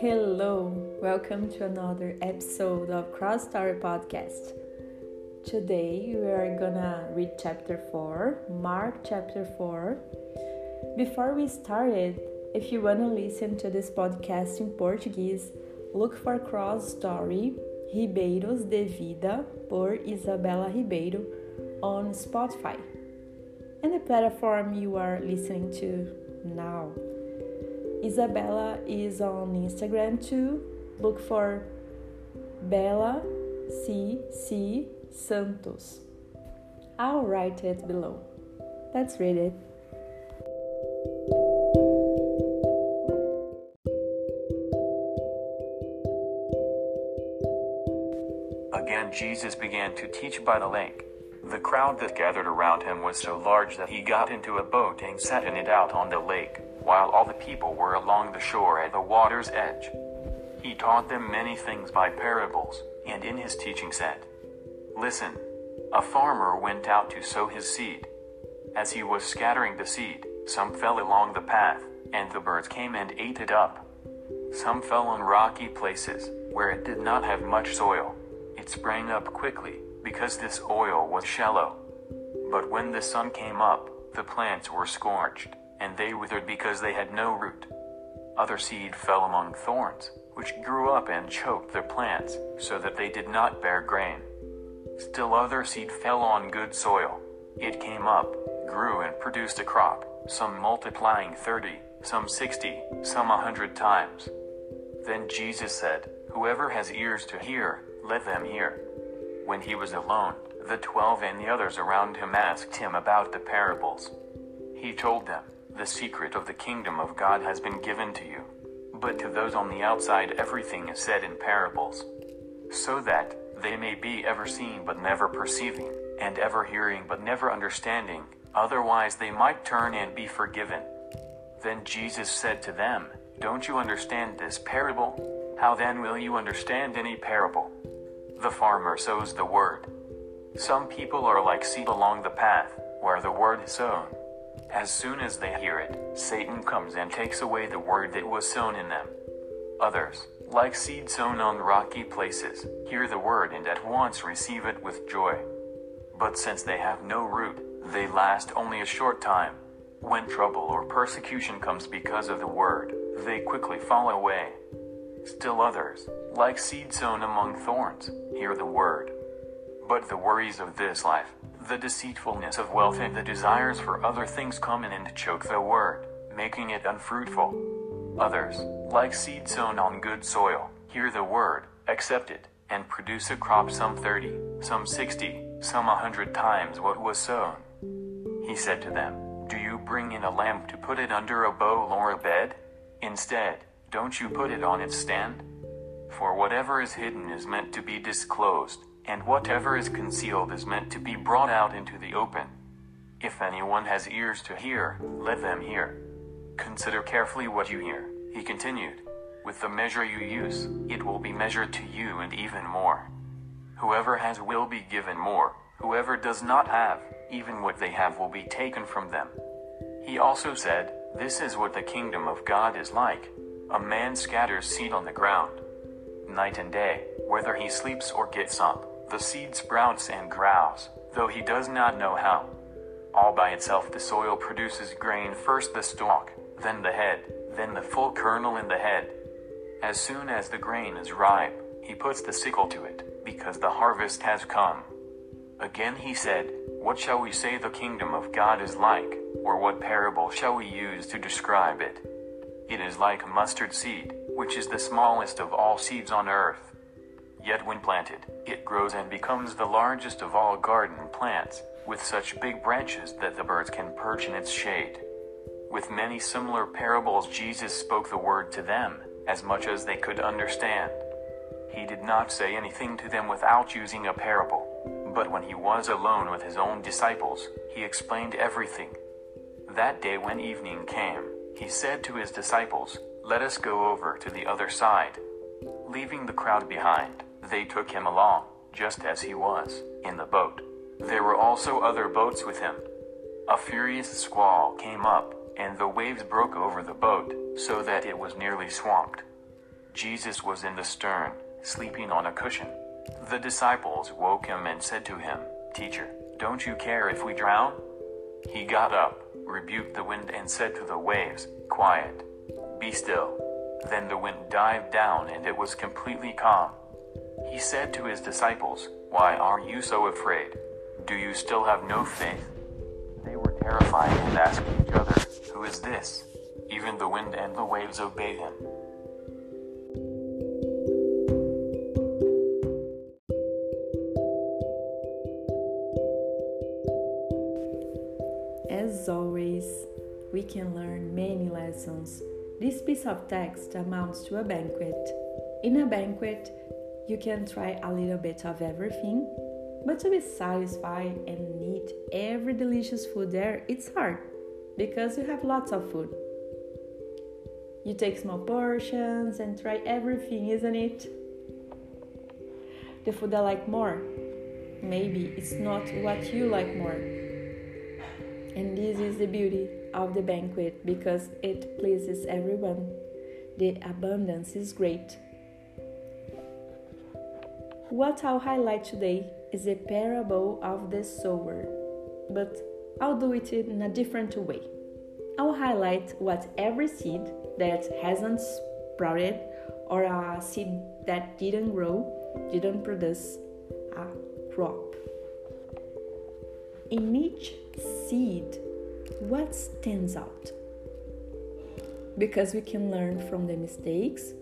Hello, welcome to another episode of Cross Story Podcast. Today we are gonna read chapter 4, Mark chapter 4. Before we started, if you wanna listen to this podcast in Portuguese, look for Cross Story Ribeiros de Vida por Isabela Ribeiro on Spotify and the platform you are listening to now. Isabella is on Instagram too. Look for Bella C C Santos. I'll write it below. Let's read it. Again, Jesus began to teach by the lake. The crowd that gathered around him was so large that he got into a boat and sat in it out on the lake while all the people were along the shore at the water's edge. He taught them many things by parables, and in his teaching said, Listen, a farmer went out to sow his seed. As he was scattering the seed, some fell along the path, and the birds came and ate it up. Some fell on rocky places, where it did not have much soil. It sprang up quickly, because this oil was shallow. But when the sun came up, the plants were scorched and they withered because they had no root. Other seed fell among thorns, which grew up and choked their plants, so that they did not bear grain. Still other seed fell on good soil. It came up, grew, and produced a crop, some multiplying thirty, some sixty, some a hundred times. Then Jesus said, Whoever has ears to hear, let them hear. When he was alone, the twelve and the others around him asked him about the parables. He told them, the secret of the kingdom of God has been given to you. But to those on the outside, everything is said in parables, so that they may be ever seeing but never perceiving, and ever hearing but never understanding, otherwise they might turn and be forgiven. Then Jesus said to them, Don't you understand this parable? How then will you understand any parable? The farmer sows the word. Some people are like seed along the path, where the word is sown. As soon as they hear it, Satan comes and takes away the word that was sown in them. Others, like seed sown on rocky places, hear the word and at once receive it with joy. But since they have no root, they last only a short time. When trouble or persecution comes because of the word, they quickly fall away. Still others, like seed sown among thorns, hear the word. But the worries of this life, the deceitfulness of wealth and the desires for other things come in and choke the word, making it unfruitful. Others, like seed sown on good soil, hear the word, accept it, and produce a crop some thirty, some sixty, some a hundred times what was sown. He said to them, Do you bring in a lamp to put it under a bowl or a bed? Instead, don't you put it on its stand? For whatever is hidden is meant to be disclosed and whatever is concealed is meant to be brought out into the open. If anyone has ears to hear, let them hear. Consider carefully what you hear, he continued. With the measure you use, it will be measured to you and even more. Whoever has will be given more, whoever does not have, even what they have will be taken from them. He also said, This is what the kingdom of God is like. A man scatters seed on the ground. Night and day, whether he sleeps or gets up, the seed sprouts and grows, though he does not know how. All by itself, the soil produces grain first the stalk, then the head, then the full kernel in the head. As soon as the grain is ripe, he puts the sickle to it, because the harvest has come. Again he said, What shall we say the kingdom of God is like, or what parable shall we use to describe it? It is like a mustard seed, which is the smallest of all seeds on earth. Yet when planted, it grows and becomes the largest of all garden plants, with such big branches that the birds can perch in its shade. With many similar parables, Jesus spoke the word to them, as much as they could understand. He did not say anything to them without using a parable, but when he was alone with his own disciples, he explained everything. That day, when evening came, he said to his disciples, Let us go over to the other side. Leaving the crowd behind, they took him along, just as he was, in the boat. There were also other boats with him. A furious squall came up, and the waves broke over the boat, so that it was nearly swamped. Jesus was in the stern, sleeping on a cushion. The disciples woke him and said to him, Teacher, don't you care if we drown? He got up, rebuked the wind, and said to the waves, Quiet, be still. Then the wind died down and it was completely calm. He said to his disciples, Why are you so afraid? Do you still have no faith? They were terrified and asked each other, Who is this? Even the wind and the waves obey him. As always, we can learn many lessons. This piece of text amounts to a banquet. In a banquet, you can try a little bit of everything, but to be satisfied and eat every delicious food there, it's hard because you have lots of food. You take small portions and try everything, isn't it? The food I like more, maybe it's not what you like more. And this is the beauty of the banquet because it pleases everyone. The abundance is great. What I'll highlight today is a parable of the sower, but I'll do it in a different way. I'll highlight what every seed that hasn't sprouted or a seed that didn't grow, didn't produce a crop. In each seed, what stands out? Because we can learn from the mistakes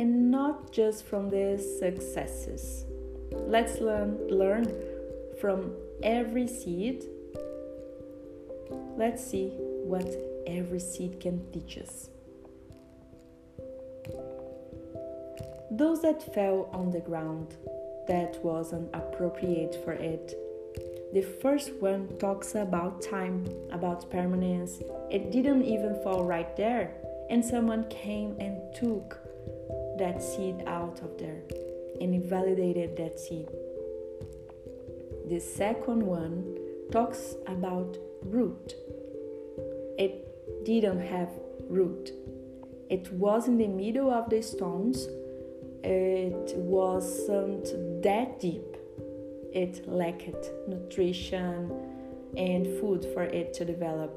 and not just from the successes. Let's learn learn from every seed. Let's see what every seed can teach us. Those that fell on the ground that wasn't appropriate for it. The first one talks about time, about permanence. It didn't even fall right there, and someone came and took that seed out of there and invalidated that seed. The second one talks about root. It didn't have root. It was in the middle of the stones. It wasn't that deep. It lacked nutrition and food for it to develop.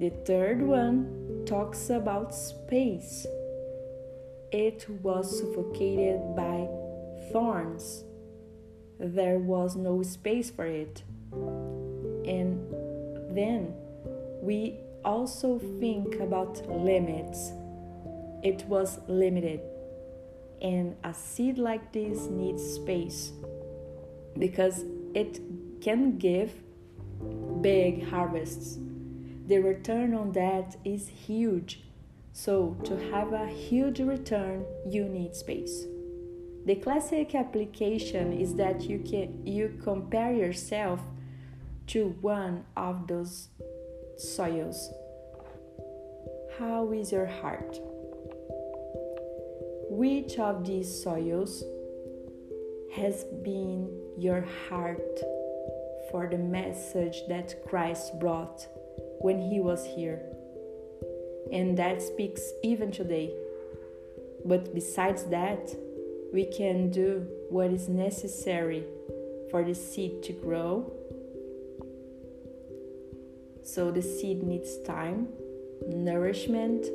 The third one talks about space it was suffocated by thorns. There was no space for it. And then we also think about limits. It was limited. And a seed like this needs space because it can give big harvests. The return on that is huge so, to have a huge return, you need space. The classic application is that you can you compare yourself to one of those soils. How is your heart? Which of these soils has been your heart for the message that Christ brought when he was here? And that speaks even today. But besides that, we can do what is necessary for the seed to grow. So the seed needs time, nourishment,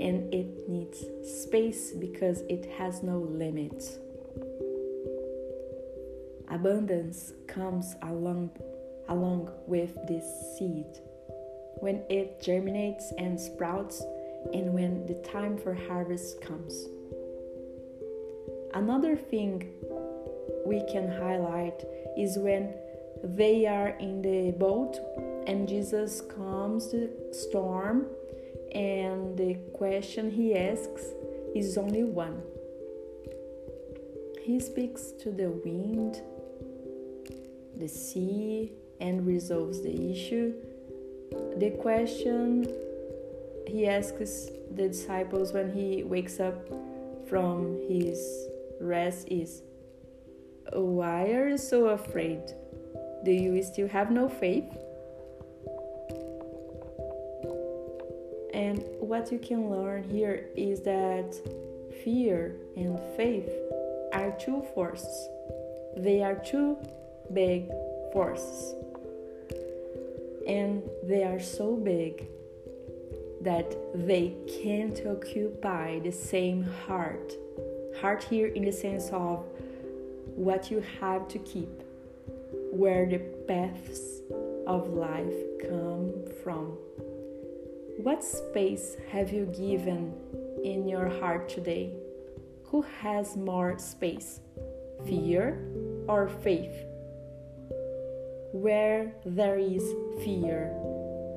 and it needs space because it has no limits. Abundance comes along along with this seed when it germinates and sprouts, and when the time for harvest comes. Another thing we can highlight is when they are in the boat and Jesus calms the storm, and the question he asks is only one. He speaks to the wind, the sea, and resolves the issue the question he asks the disciples when he wakes up from his rest is Why are you so afraid? Do you still have no faith? And what you can learn here is that fear and faith are two forces. They are two big forces. And they are so big that they can't occupy the same heart. Heart here in the sense of what you have to keep, where the paths of life come from. What space have you given in your heart today? Who has more space, fear or faith? Where there is fear,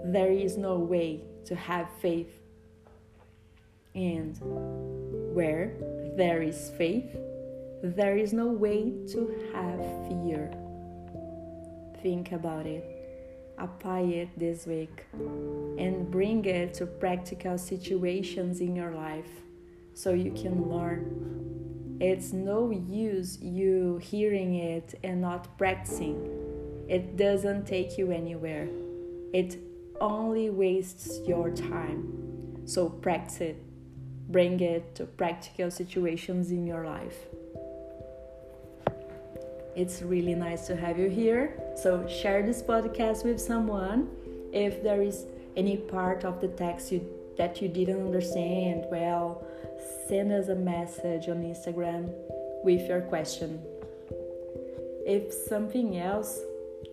there is no way to have faith. And where there is faith, there is no way to have fear. Think about it, apply it this week, and bring it to practical situations in your life so you can learn. It's no use you hearing it and not practicing. It doesn't take you anywhere. It only wastes your time. So practice it. Bring it to practical situations in your life. It's really nice to have you here. So share this podcast with someone. If there is any part of the text you, that you didn't understand, well, send us a message on Instagram with your question. If something else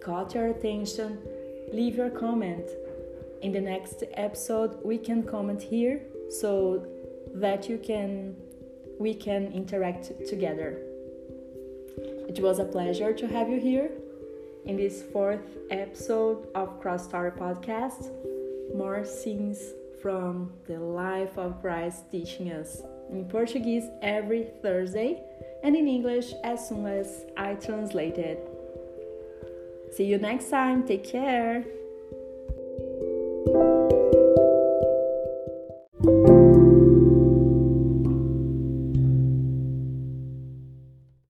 caught your attention, leave your comment. In the next episode, we can comment here so that you can we can interact together. It was a pleasure to have you here in this fourth episode of Cross Story Podcast. More scenes from the life of Christ teaching us in Portuguese every Thursday and in English as soon as I translate it. See you next time. Take care.